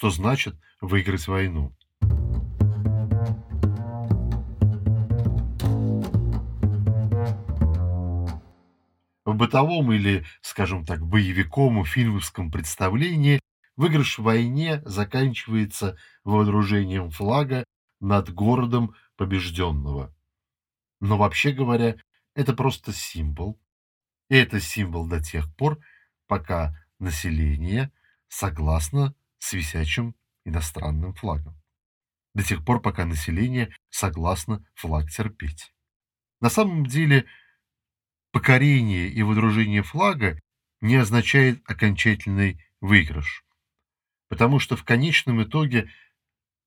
что значит выиграть войну. В бытовом или, скажем так, боевиком фильмовском представлении выигрыш в войне заканчивается вооружением флага над городом побежденного. Но вообще говоря, это просто символ. И это символ до тех пор, пока население согласно с висячим иностранным флагом. До тех пор, пока население согласно флаг терпеть. На самом деле, покорение и водружение флага не означает окончательный выигрыш. Потому что в конечном итоге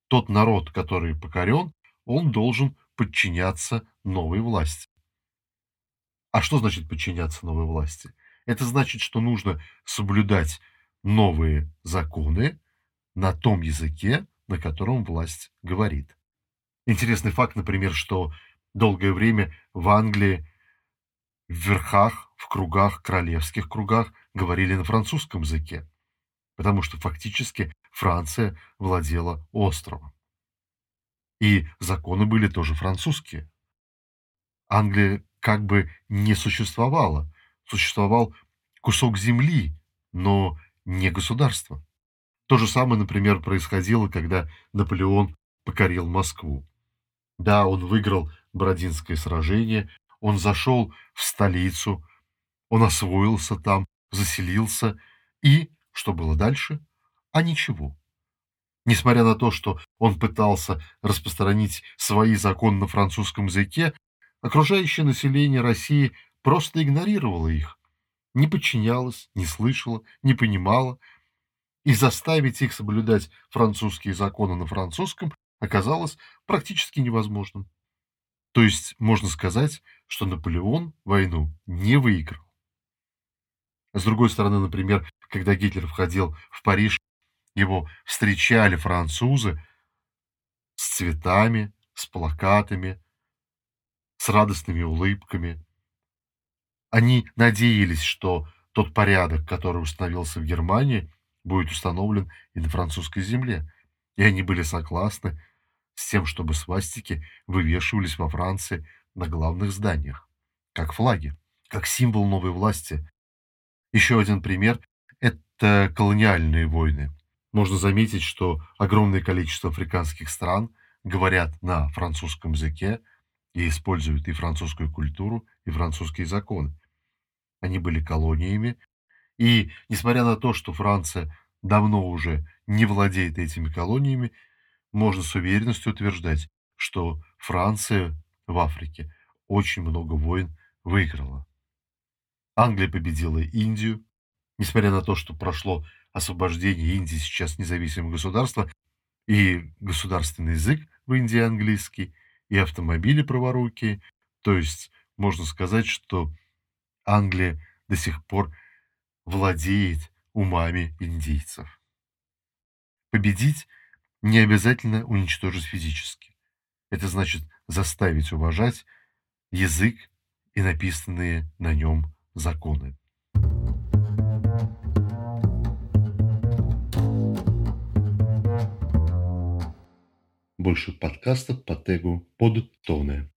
тот народ, который покорен, он должен подчиняться новой власти. А что значит подчиняться новой власти? Это значит, что нужно соблюдать новые законы на том языке, на котором власть говорит. Интересный факт, например, что долгое время в Англии в верхах, в кругах, королевских кругах говорили на французском языке, потому что фактически Франция владела островом. И законы были тоже французские. Англия как бы не существовала. Существовал кусок земли, но не государство. То же самое, например, происходило, когда Наполеон покорил Москву. Да, он выиграл Бородинское сражение, он зашел в столицу, он освоился там, заселился, и что было дальше? А ничего. Несмотря на то, что он пытался распространить свои законы на французском языке, окружающее население России просто игнорировало их, не подчинялось, не слышало, не понимало, и заставить их соблюдать французские законы на французском оказалось практически невозможным. То есть можно сказать, что Наполеон войну не выиграл. С другой стороны, например, когда Гитлер входил в Париж его встречали французы с цветами, с плакатами, с радостными улыбками. Они надеялись, что тот порядок, который установился в Германии, будет установлен и на французской земле. И они были согласны с тем, чтобы свастики вывешивались во Франции на главных зданиях, как флаги, как символ новой власти. Еще один пример – это колониальные войны можно заметить, что огромное количество африканских стран говорят на французском языке и используют и французскую культуру, и французские законы. Они были колониями, и несмотря на то, что Франция давно уже не владеет этими колониями, можно с уверенностью утверждать, что Франция в Африке очень много войн выиграла. Англия победила Индию, несмотря на то, что прошло освобождение Индии сейчас независимое государство, и государственный язык в Индии английский, и автомобили праворукие. То есть можно сказать, что Англия до сих пор владеет умами индейцев. Победить не обязательно уничтожить физически. Это значит заставить уважать язык и написанные на нем законы. Больше подкастов по тегу «Подтоны».